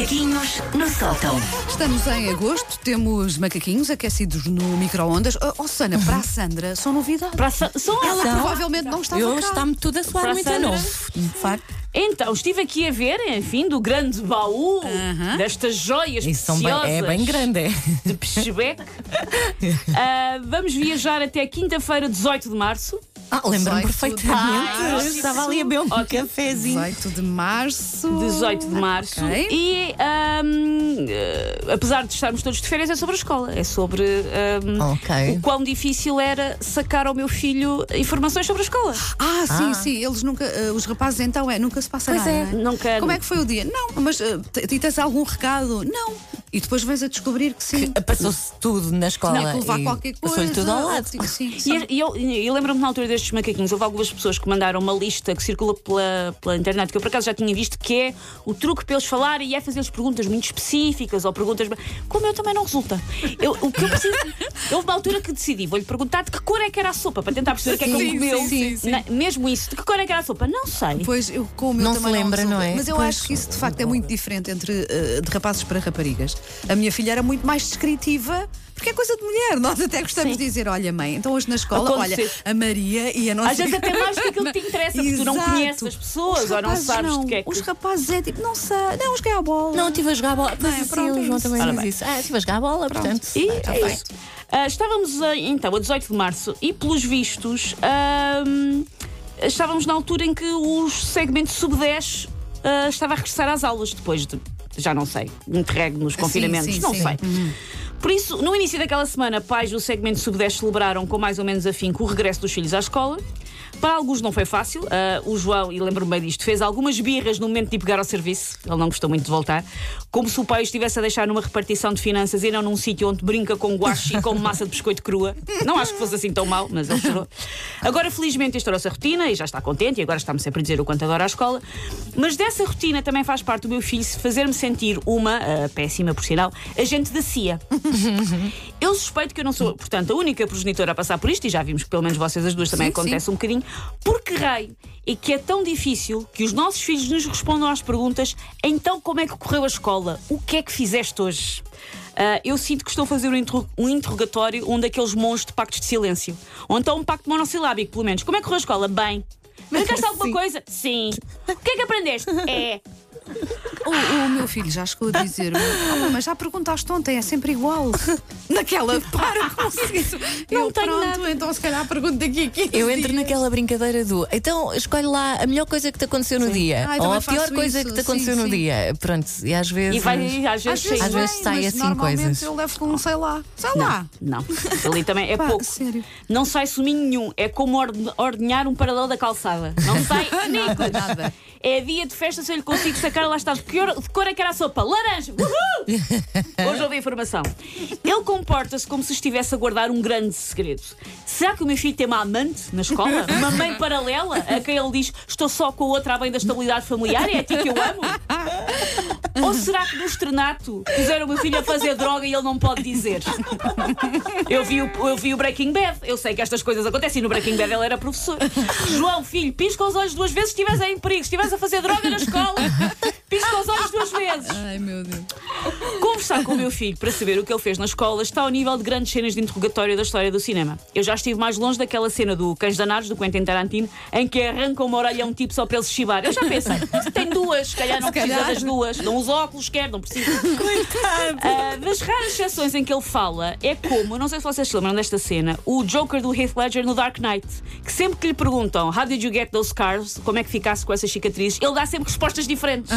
Macaquinhos no sótão. Estamos em agosto, temos macaquinhos aquecidos no micro-ondas. Oh, oh, Sana, para a Sandra, são novidades. Para a Sa- são Ela são. provavelmente não estava Eu cá. está-me tudo a soar Para a muito a Sandra? novo. De facto. Então, estive aqui a ver, enfim, do grande baú destas joias Isso são bem, preciosas é bem grande, é. de Peixebec. Ah, vamos viajar até quinta-feira, 18 de março. Ah, lembro-me 18 de perfeitamente. Estava ali a beber um Ótimo. cafezinho. 18 de março. 18 de março. Ok. E ahm, eh, apesar de estarmos todos de férias, é sobre a escola. É sobre ahm, Ok. o quão difícil era sacar ao meu filho informações sobre a escola. Ah, sim, Ah. sim. Eles nunca. eh, os rapazes então é, nunca se passa Pois nada. é, não é? nunca- Como é que foi o dia? Não, mas eh, t- e tens algum recado? Não. E depois vens a descobrir que sim. Passou-se tudo na escola. Não, que levar e qualquer coisa. Passou-lhe tudo ao lado. Sim, sim. E, e eu, eu lembro-me na altura destes macaquinhos, houve algumas pessoas que mandaram uma lista que circula pela, pela internet, que eu por acaso já tinha visto, que é o truque para eles falarem e é fazer-lhes perguntas muito específicas ou perguntas. Como eu também não resulta. Eu, o que eu preciso. Houve uma altura que decidi, vou-lhe perguntar de que cor é que era a sopa, para tentar perceber o que é que Sim, ele comeu. sim, sim, sim. Na- mesmo isso, de que cor é que era a sopa? Não sei. Pois, eu com o meu Não se lembra, resulta. não é? Mas eu Pois. acho que isso de facto é muito diferente entre eh, de rapazes para raparigas. A minha filha era muito mais descritiva. Porque é coisa de mulher, nós até gostamos Sim. de dizer: olha, mãe, então hoje na escola, Aconteceu. olha, a Maria e a nossa. Às vezes até mais do que aquilo que te interessa, porque tu não Exato. conheces as pessoas Os ou não rapazes sabes não. de que é que. Os rapazes é tipo, não sei, não, joguei a bola. Não, estive a jogar a bola. Pois é? assim, Pronto, o é João isso. também diz isso. Ah, estive a jogar a bola, portanto. E é feito. isso. Ah, estávamos a, então a 18 de março e, pelos vistos, ahm, estávamos na altura em que o segmento sub-10 ah, estava a regressar às aulas depois de, já não sei, interregno nos confinamentos, sim, não sim. sei. Por isso, no início daquela semana, pais do segmento sub-10 celebraram com mais ou menos afinco o regresso dos filhos à escola. Para alguns não foi fácil. Ah, o João, e lembro-me bem disto, fez algumas birras no momento de pegar ao serviço. Ele não gostou muito de voltar. Como se o pai estivesse a deixar numa repartição de finanças e não num sítio onde brinca com guache e com massa de biscoito crua. Não acho que fosse assim tão mau, mas ele chorou. Agora, felizmente, instaurou-se a rotina e já está contente e agora está-me sempre a dizer o quanto adora a escola. Mas dessa rotina também faz parte do meu filho fazer-me sentir uma, ah, péssima por sinal, agente da CIA. Eu suspeito que eu não sou, portanto, a única progenitora a passar por isto, e já vimos que pelo menos vocês as duas também Sim, acontece um bocadinho, porque raio é que é tão difícil que os nossos filhos nos respondam às perguntas: então como é que correu a escola? O que é que fizeste hoje? Ah, eu sinto que estou a fazer um, interro- um interrogatório, um daqueles monstros de pactos de silêncio. Ou então um pacto monossilábico, pelo menos. Como é que correu a escola? Bem. Brincaste alguma Sim. coisa? Sim. O que é que aprendeste? É. O, o meu filho já chegou a dizer-me: "Ah, mãe, mas já perguntaste ontem, é sempre igual. Naquela, para com isso. Não eu, tenho pronto, nada. então se calhar pergunto daqui a 15 Eu entro dias. naquela brincadeira do então escolhe lá a melhor coisa que te aconteceu no dia Ah, eu ou a pior coisa isso, que te aconteceu sim, no sim. dia. Pronto, e às vezes. E vai, às vezes, Às vezes, Às vezes sai mas assim normalmente coisas. Eu levo com, sei lá, sei lá. Não, ali também é Pá, pouco. sério. Não sai suminho nenhum. É como orde- ordenhar um paralelo da calçada. Não sai nicos. nada. É dia de festa, se eu lhe consigo sacar, lá está. De que de cor é que era a sopa? Laranja! Uhul! Hoje ouvi a informação. Ele comporta-se como se estivesse a guardar um grande segredo. Será que o meu filho tem uma amante na escola? Uma mãe paralela a quem ele diz estou só com a outra a bem da estabilidade familiar? É a ti que eu amo? Ou será que no estrenato puseram o meu filho a fazer droga e ele não pode dizer? Eu vi, o, eu vi o Breaking Bad. Eu sei que estas coisas acontecem. No Breaking Bad ele era professor. João, filho, pisca os olhos duas vezes se estiveres em perigo. Se estiveres a fazer droga na escola, pisca os olhos duas vezes. Ai meu Deus. Conversar com o meu filho para saber o que ele fez na escola está ao nível de grandes cenas de interrogatório da história do cinema. Eu já estive mais longe daquela cena do Cães Danados, do Quentin Tarantino, em que arrancam uma orelha a um tipo só para ele se chibar. Eu já pensei, se tem duas, se calhar não Se precisa calhar. das duas. Não usa óculos, quer, não precisa. Ah, das raras exceções em que ele fala, é como, não sei se vocês se lembram desta cena, o Joker do Heath Ledger no Dark Knight, que sempre que lhe perguntam How did you get those scars? Como é que ficasse com essas cicatrizes? Ele dá sempre respostas diferentes.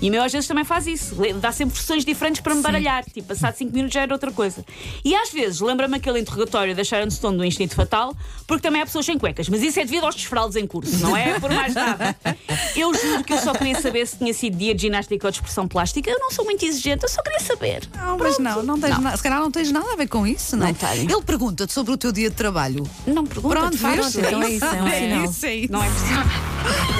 E o meu às vezes também faz isso. Dá sempre versões diferentes para me baralhar. Tipo, passado 5 minutos já era outra coisa. E às vezes lembra-me aquele interrogatório da Sharon Stone do Instinto Fatal, porque também há pessoas sem cuecas. Mas isso é devido aos desfraldes em curso, não é por mais nada. Eu juro que eu só queria saber se tinha sido dia de ginástica ou de expressão plástica. Eu não sou muito exigente, eu só queria saber. Não, mas não, não tens na- se calhar não tens nada a ver com isso, não, Não tenho. Ele pergunta-te sobre o teu dia de trabalho. Não pergunta, Pronto, vês? então é isso, é não sinal. isso, é isso. Não é preciso.